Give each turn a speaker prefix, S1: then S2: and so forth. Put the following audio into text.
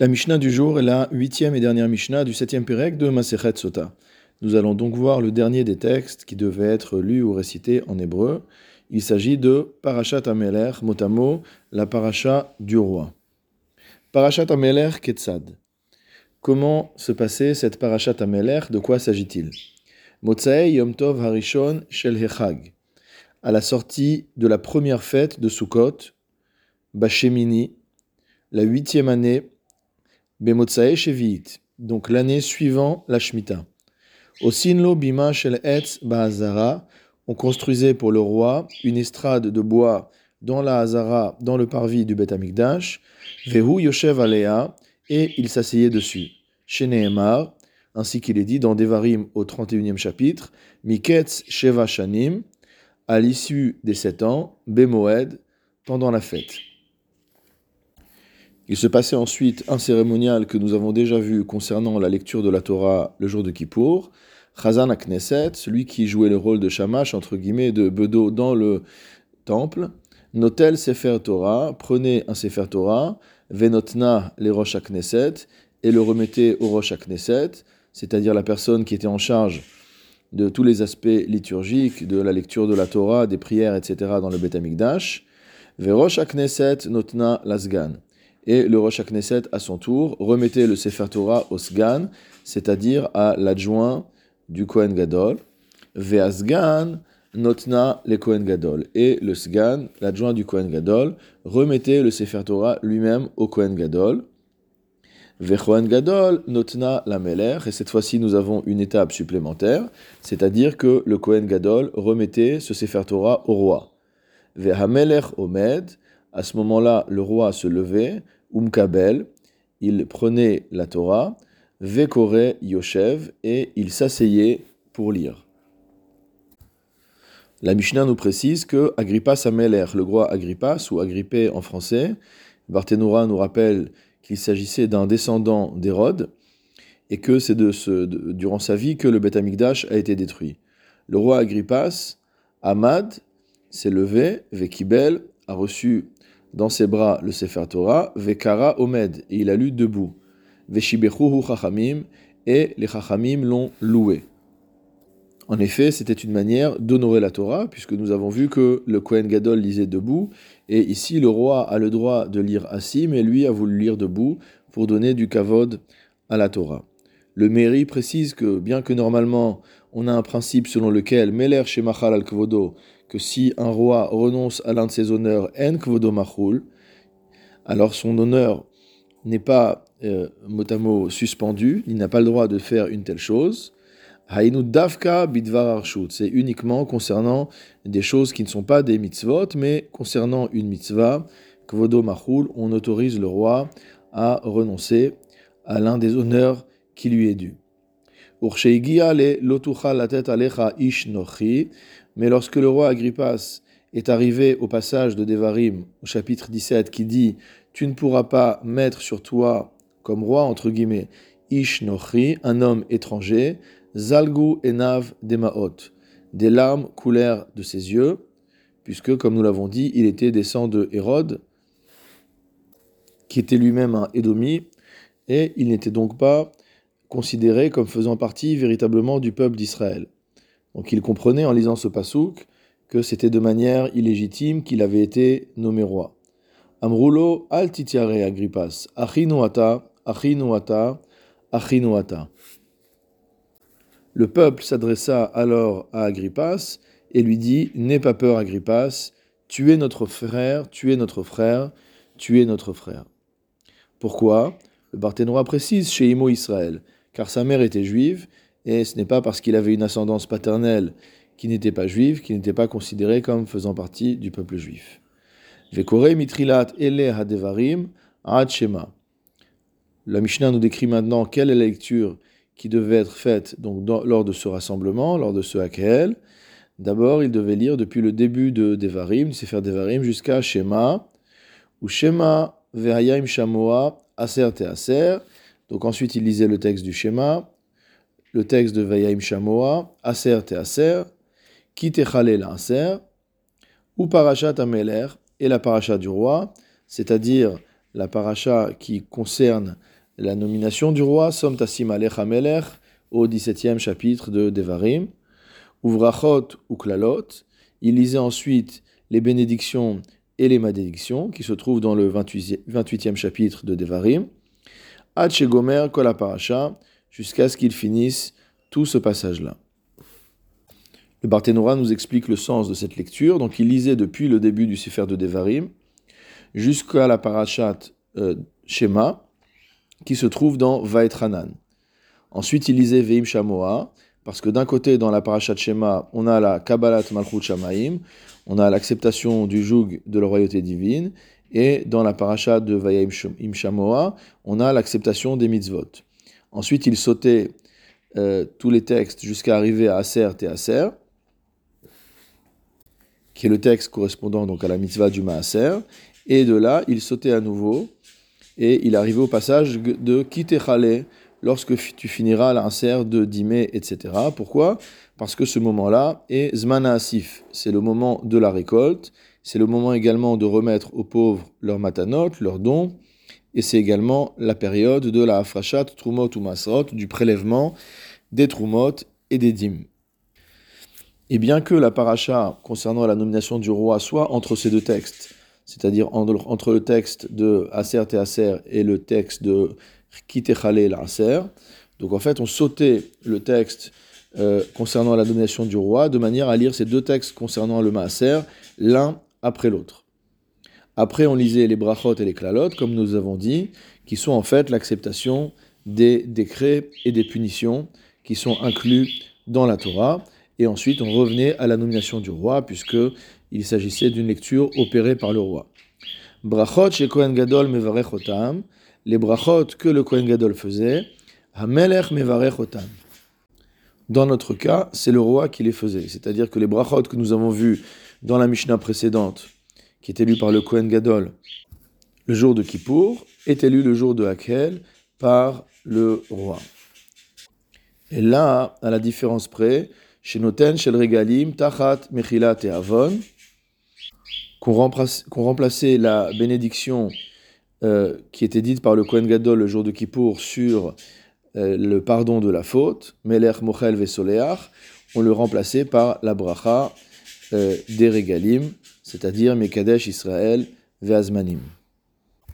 S1: La Mishnah du jour est la huitième et dernière Mishnah du septième Pérec de Masechet Sota. Nous allons donc voir le dernier des textes qui devait être lu ou récité en hébreu. Il s'agit de Parashat Ameler, motamo, la paracha du roi. Parashat Ameler Ketzad. Comment se passait cette Parashat Ameler? De quoi s'agit-il? Motsae Yom Tov Harishon Shel Hechag. À la sortie de la première fête de Sukkot, Bashemini, la huitième année Shevi'it, donc l'année suivant la Shemitah. Au Sinlo Bima Shel Etz Ba'azara, on construisait pour le roi une estrade de bois dans la Hazara, dans le parvis du Beth Amikdash, Vehu Yoshev Alea, et il s'asseyait dessus. Chez Nehemar, ainsi qu'il est dit dans Devarim au 31e chapitre, Miketz Sheva Shanim, à l'issue des sept ans, Bemoed, pendant la fête. Il se passait ensuite un cérémonial que nous avons déjà vu concernant la lecture de la Torah le jour de Kippour. Chazan Knesset, celui qui jouait le rôle de Shamash, entre guillemets, de Bedo dans le temple. Notel Sefer Torah, prenait un Sefer Torah, Venotna les Rosh Knesset, et le remettait au Rosh Knesset, c'est-à-dire la personne qui était en charge de tous les aspects liturgiques, de la lecture de la Torah, des prières, etc. dans le Beth Amikdash. Verosh Knesset Notna Lasgan et le Rosh Knesset, à son tour, remettait le Sefer Torah au Sgan, c'est-à-dire à, l'adjoint du Kohen Gadol. Ve'asgan notna le Kohen Gadol. Et le Sgan, l'adjoint du Kohen Gadol, remettait le Sefer Torah lui-même au Kohen Gadol. Ve'Kohen Gadol notna la Meler. Et cette fois-ci, nous avons une étape supplémentaire, c'est-à-dire que le Kohen Gadol remettait ce Sefer Torah au roi. Ve'Hameler Omed. À ce moment-là, le roi se levait, Umkabel, il prenait la Torah, Vekore Yoshev, et il s'asseyait pour lire. La Mishnah nous précise que Agrippa Ameler, le roi Agrippas, ou Agrippé en français, Barthénora nous rappelle qu'il s'agissait d'un descendant d'Hérode, et que c'est de ce, durant sa vie que le Beth Amikdash a été détruit. Le roi Agrippas, Ahmad, s'est levé, Vekibel, a reçu dans ses bras le Sefer Torah, Vekara Omed, et il a lu debout. Veshibechuhu Chachamim, et les Chachamim l'ont loué. En effet, c'était une manière d'honorer la Torah, puisque nous avons vu que le Kohen Gadol lisait debout, et ici le roi a le droit de lire assis, mais lui a voulu lire debout pour donner du kavod à la Torah. Le mairie précise que, bien que normalement on a un principe selon lequel Meler Shemachal al Kvodo, que si un roi renonce à l'un de ses honneurs, en kvodo alors son honneur n'est pas euh, mot à mot suspendu, il n'a pas le droit de faire une telle chose. Hainu davka bidvar c'est uniquement concernant des choses qui ne sont pas des mitzvot, mais concernant une mitzvah, kvodo on autorise le roi à renoncer à l'un des honneurs qui lui est dû. Mais lorsque le roi Agrippas est arrivé au passage de Devarim, au chapitre 17, qui dit Tu ne pourras pas mettre sur toi comme roi, entre guillemets, Ish Nochri, un homme étranger, Zalgu Enav Demaot. Des larmes coulèrent de ses yeux, puisque, comme nous l'avons dit, il était descendant de Hérode, qui était lui-même un Édomi, et il n'était donc pas considéré comme faisant partie véritablement du peuple d'Israël. Donc il comprenait en lisant ce pasouk que c'était de manière illégitime qu'il avait été nommé roi. Amrulo al titiare Agrippas, achinuata, achinuata, achinuata. Le peuple s'adressa alors à Agrippas et lui dit N'aie pas peur, Agrippas, tu es notre frère, tu es notre frère, tu es notre frère. Pourquoi? Le Barthénois précise chez Imo Israël, car sa mère était juive et ce n'est pas parce qu'il avait une ascendance paternelle qui n'était pas juive qu'il n'était pas considéré comme faisant partie du peuple juif. Vekore mitrilat ele shema. La Mishnah nous décrit maintenant quelle est la lecture qui devait être faite donc lors de ce rassemblement, lors de ce hakel. D'abord, il devait lire depuis le début de Devarim, faire Devarim, jusqu'à Shema, ou Shema ve'ayim shamoa aser te aser. Donc ensuite, il lisait le texte du Shema, le texte de Vayaim Shamoa, Aser te Aser, Kitechale la Aser, ou Parashat Ameler, et la Parashat du roi, c'est-à-dire la paracha qui concerne la nomination du roi, Som Tassim Alech Amelech, au 17e chapitre de Devarim, Uvrachot ou Klalot. Il lisait ensuite les bénédictions et les malédictions qui se trouvent dans le 28e chapitre de Devarim, Gomer jusqu'à ce qu'il finisse tout ce passage-là. Le Barthénora nous explique le sens de cette lecture. Donc il lisait depuis le début du Sefer de Devarim jusqu'à la parachat euh, Shema qui se trouve dans Vaetranan. Ensuite il lisait Veim Shamoa parce que d'un côté dans la parachat Shema on a la Kabbalat Malchut Shamaim, on a l'acceptation du joug de la royauté divine et dans la parachat de Vaim Shamoa on a l'acceptation des mitzvot. Ensuite il sautait euh, tous les textes jusqu'à arriver à Aser et Aser qui est le texte correspondant donc à la mitzvah du Maaser. Et de là, il sautait à nouveau et il arrivait au passage de Kitechale lorsque tu finiras l'insert de Dimé, etc. Pourquoi? Parce que ce moment-là est Zmana Asif. C'est le moment de la récolte. C'est le moment également de remettre aux pauvres leurs matanot, leurs dons. Et c'est également la période de la Afrashat, Trumot ou Masrot, du prélèvement des Trumot et des Dim. Et bien que la paracha concernant la nomination du roi soit entre ces deux textes, c'est-à-dire entre le texte de Aser et Aser et le texte de Kitechale et Aser, donc en fait on sautait le texte euh, concernant la nomination du roi de manière à lire ces deux textes concernant le Maaser l'un après l'autre. Après on lisait les brachot et les klalot, comme nous avons dit, qui sont en fait l'acceptation des décrets et des punitions qui sont inclus dans la Torah. Et ensuite, on revenait à la nomination du roi, puisqu'il s'agissait d'une lecture opérée par le roi. Brachot chez Kohen Gadol mevarechotam, les brachot que le Kohen Gadol faisait, hamelech mevarechotam. Dans notre cas, c'est le roi qui les faisait. C'est-à-dire que les brachot que nous avons vus dans la Mishnah précédente, qui était lue par le Kohen Gadol le jour de Kippour, étaient lus le jour de Hakel par le roi. Et là, à la différence près, chez Noten, chez Regalim, Tachat, Mechilat et Avon, qu'on remplaçait la bénédiction euh, qui était dite par le Kohen Gadol le jour de Kippour sur euh, le pardon de la faute, Melech Mochel Vesoleach, on le remplaçait par la bracha euh, des Regalim, c'est-à-dire Mekadesh Israël Veazmanim.